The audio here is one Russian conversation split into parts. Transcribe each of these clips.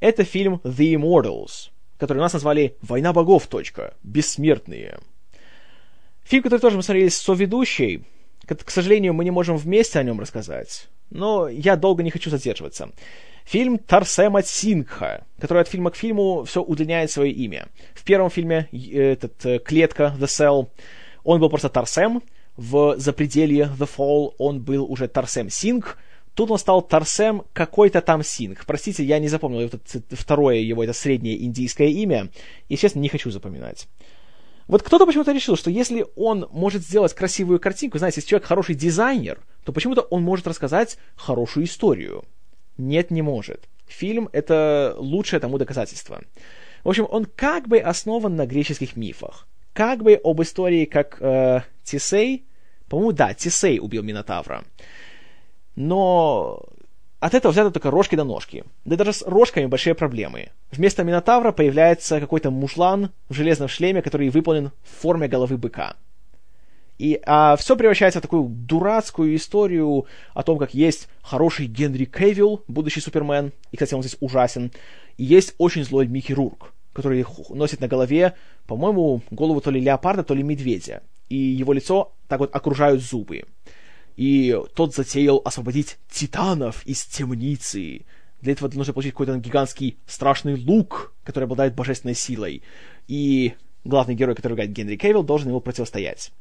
Это фильм The Immortals, который у нас назвали «Война богов. Точка. Бессмертные». Фильм, который тоже мы смотрели с соведущей. К сожалению, мы не можем вместе о нем рассказать, но я долго не хочу задерживаться. Фильм Тарсема Сингха, который от фильма к фильму все удлиняет свое имя. В первом фильме этот, э, клетка The Cell, он был просто Тарсем, в Запределье The Fall он был уже Тарсем Сингх, Тут он стал Тарсем какой-то там Сингх. Простите, я не запомнил это, второе его, это среднее индийское имя, и, честно, не хочу запоминать. Вот кто-то почему-то решил, что если он может сделать красивую картинку, знаете, если человек хороший дизайнер, то почему-то он может рассказать хорошую историю. Нет, не может. Фильм — это лучшее тому доказательство. В общем, он как бы основан на греческих мифах. Как бы об истории, как э, Тисей, по-моему, да, Тисей убил Минотавра. Но от этого взято только рожки до ножки. Да даже с рожками большие проблемы. Вместо Минотавра появляется какой-то мужлан в железном шлеме, который выполнен в форме головы быка. И а, все превращается в такую дурацкую историю о том, как есть хороший Генри Кевилл, будущий Супермен, и, кстати, он здесь ужасен, и есть очень злой Микки Рурк, который носит на голове, по-моему, голову то ли леопарда, то ли медведя, и его лицо так вот окружают зубы. И тот затеял освободить титанов из темницы. Для этого нужно получить какой-то гигантский страшный лук, который обладает божественной силой. И главный герой, который играет Генри Кевилл, должен ему противостоять.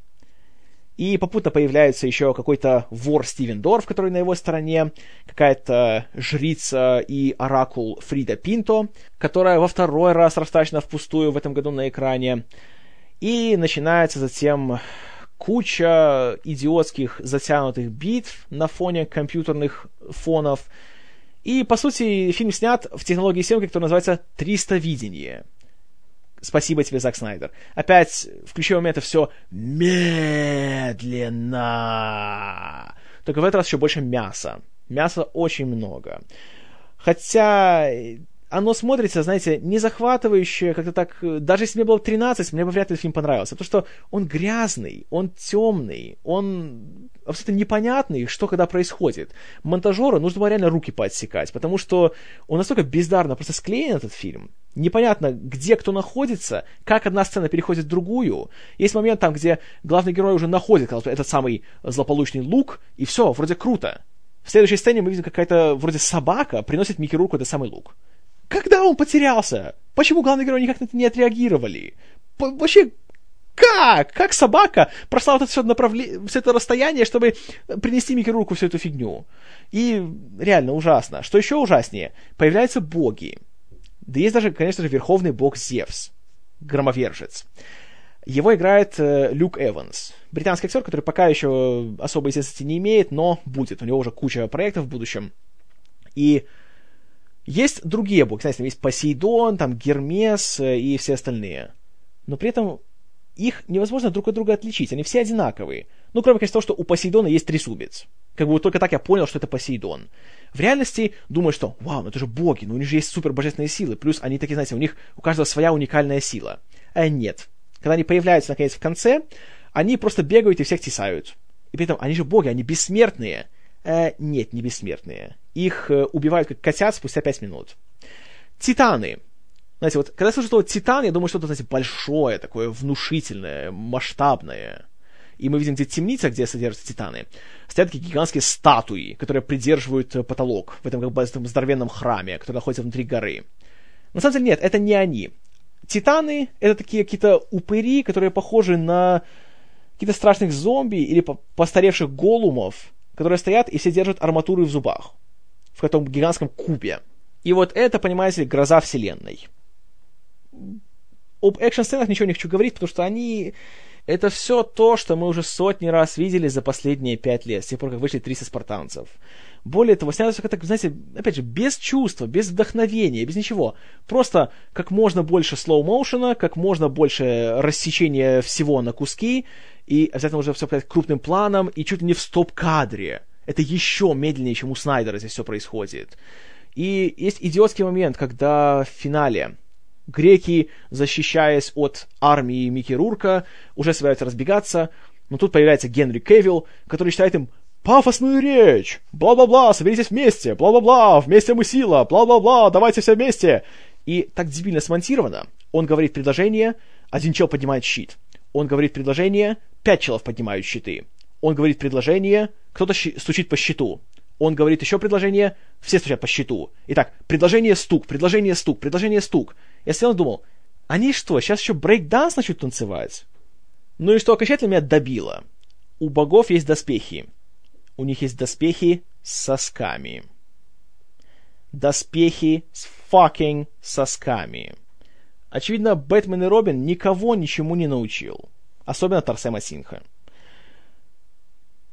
И попутно появляется еще какой-то вор Стивен Дорф, который на его стороне, какая-то жрица и оракул Фрида Пинто, которая во второй раз растрачена впустую в этом году на экране. И начинается затем куча идиотских затянутых битв на фоне компьютерных фонов. И, по сути, фильм снят в технологии съемки, которая называется «300 видение». Спасибо тебе, Зак Снайдер. Опять в ключевой момент это все медленно. Только в этот раз еще больше мяса. Мяса очень много. Хотя оно смотрится, знаете, не захватывающе, как-то так... Даже если мне было 13, мне бы вряд ли этот фильм понравился. Потому что он грязный, он темный, он абсолютно непонятный, что когда происходит. Монтажеру нужно было реально руки поотсекать, потому что он настолько бездарно просто склеен, этот фильм. Непонятно, где кто находится, как одна сцена переходит в другую. Есть момент там, где главный герой уже находит этот самый злополучный лук, и все, вроде круто. В следующей сцене мы видим, какая-то вроде собака приносит Микки Руку этот самый лук. Когда он потерялся? Почему главные герои никак на это не отреагировали? По вообще, как? Как собака прошла вот это все, направле... все это расстояние, чтобы принести Микки руку всю эту фигню? И реально ужасно. Что еще ужаснее? Появляются боги. Да есть даже, конечно же, верховный бог Зевс, громовержец. Его играет э, Люк Эванс, британский актер, который пока еще особой известности не имеет, но будет. У него уже куча проектов в будущем. И есть другие боги, знаете, там есть Посейдон, там Гермес э, и все остальные. Но при этом их невозможно друг от друга отличить, они все одинаковые. Ну, кроме, конечно, того, что у Посейдона есть трезубец. Как бы вот только так я понял, что это Посейдон. В реальности думаю, что, вау, ну это же боги, ну у них же есть супер божественные силы, плюс они такие, знаете, у них у каждого своя уникальная сила. А нет. Когда они появляются, наконец, в конце, они просто бегают и всех тесают. И при этом они же боги, они бессмертные. Э, нет, не бессмертные. Их э, убивают как котят спустя пять минут. Титаны. Знаете, вот когда я слышу слово «титан», я думаю, что-то, знаете, большое, такое внушительное, масштабное. И мы видим, где темница, где содержатся титаны, стоят такие гигантские статуи, которые придерживают э, потолок в этом как бы этом здоровенном храме, который находится внутри горы. На самом деле нет, это не они. Титаны — это такие какие-то упыри, которые похожи на каких-то страшных зомби или постаревших голумов, которые стоят и все держат арматуры в зубах. В этом гигантском кубе. И вот это, понимаете ли, гроза вселенной. Об экшн-сценах ничего не хочу говорить, потому что они... Это все то, что мы уже сотни раз видели за последние пять лет, с тех пор, как вышли 300 спартанцев. Более того, снято все как-то, знаете, опять же, без чувства, без вдохновения, без ничего. Просто как можно больше слоу-моушена, как можно больше рассечения всего на куски, и обязательно уже все показать крупным планом, и чуть ли не в стоп-кадре. Это еще медленнее, чем у Снайдера здесь все происходит. И есть идиотский момент, когда в финале греки, защищаясь от армии Микки Рурка, уже собираются разбегаться, но тут появляется Генри Кевилл, который считает им пафосную речь, бла-бла-бла, соберитесь вместе, бла-бла-бла, вместе мы сила, бла-бла-бла, давайте все вместе. И так дебильно смонтировано. Он говорит предложение, один чел поднимает щит. Он говорит предложение, пять челов поднимают щиты. Он говорит предложение, кто-то стучит по щиту. Он говорит еще предложение, все стучат по щиту. Итак, предложение стук, предложение стук, предложение стук. Я и думал, они что, сейчас еще брейк-данс начнут танцевать? Ну и что окончательно меня добило. У богов есть доспехи. У них есть доспехи с сосками. Доспехи с fucking сосками. Очевидно, Бэтмен и Робин никого ничему не научил. Особенно Тарсема Синха.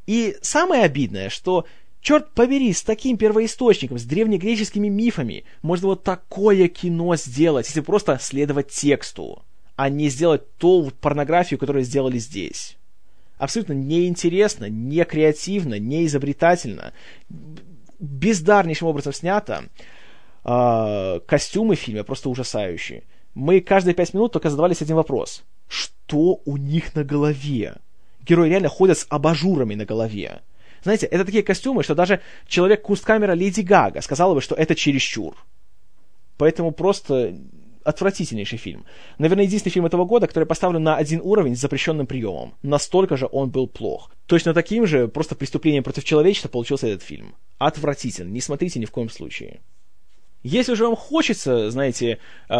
И самое обидное, что, черт побери, с таким первоисточником, с древнегреческими мифами, можно вот такое кино сделать, если просто следовать тексту, а не сделать ту порнографию, которую сделали здесь. Абсолютно неинтересно, не креативно, не изобретательно, бездарнейшим образом снято. Э, костюмы в фильме просто ужасающие. Мы каждые пять минут только задавались один вопрос. Что у них на голове? герои реально ходят с абажурами на голове. Знаете, это такие костюмы, что даже человек-кусткамера Леди Гага сказала бы, что это чересчур. Поэтому просто отвратительнейший фильм. Наверное, единственный фильм этого года, который поставлен на один уровень с запрещенным приемом. Настолько же он был плох. Точно таким же, просто преступлением против человечества получился этот фильм. Отвратительно. Не смотрите ни в коем случае. Если же вам хочется, знаете, э,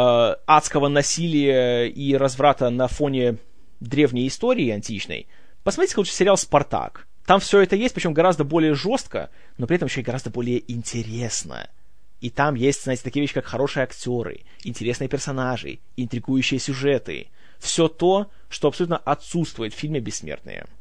адского насилия и разврата на фоне древней истории античной, Посмотрите лучше сериал «Спартак». Там все это есть, причем гораздо более жестко, но при этом еще и гораздо более интересно. И там есть, знаете, такие вещи, как хорошие актеры, интересные персонажи, интригующие сюжеты. Все то, что абсолютно отсутствует в фильме «Бессмертные».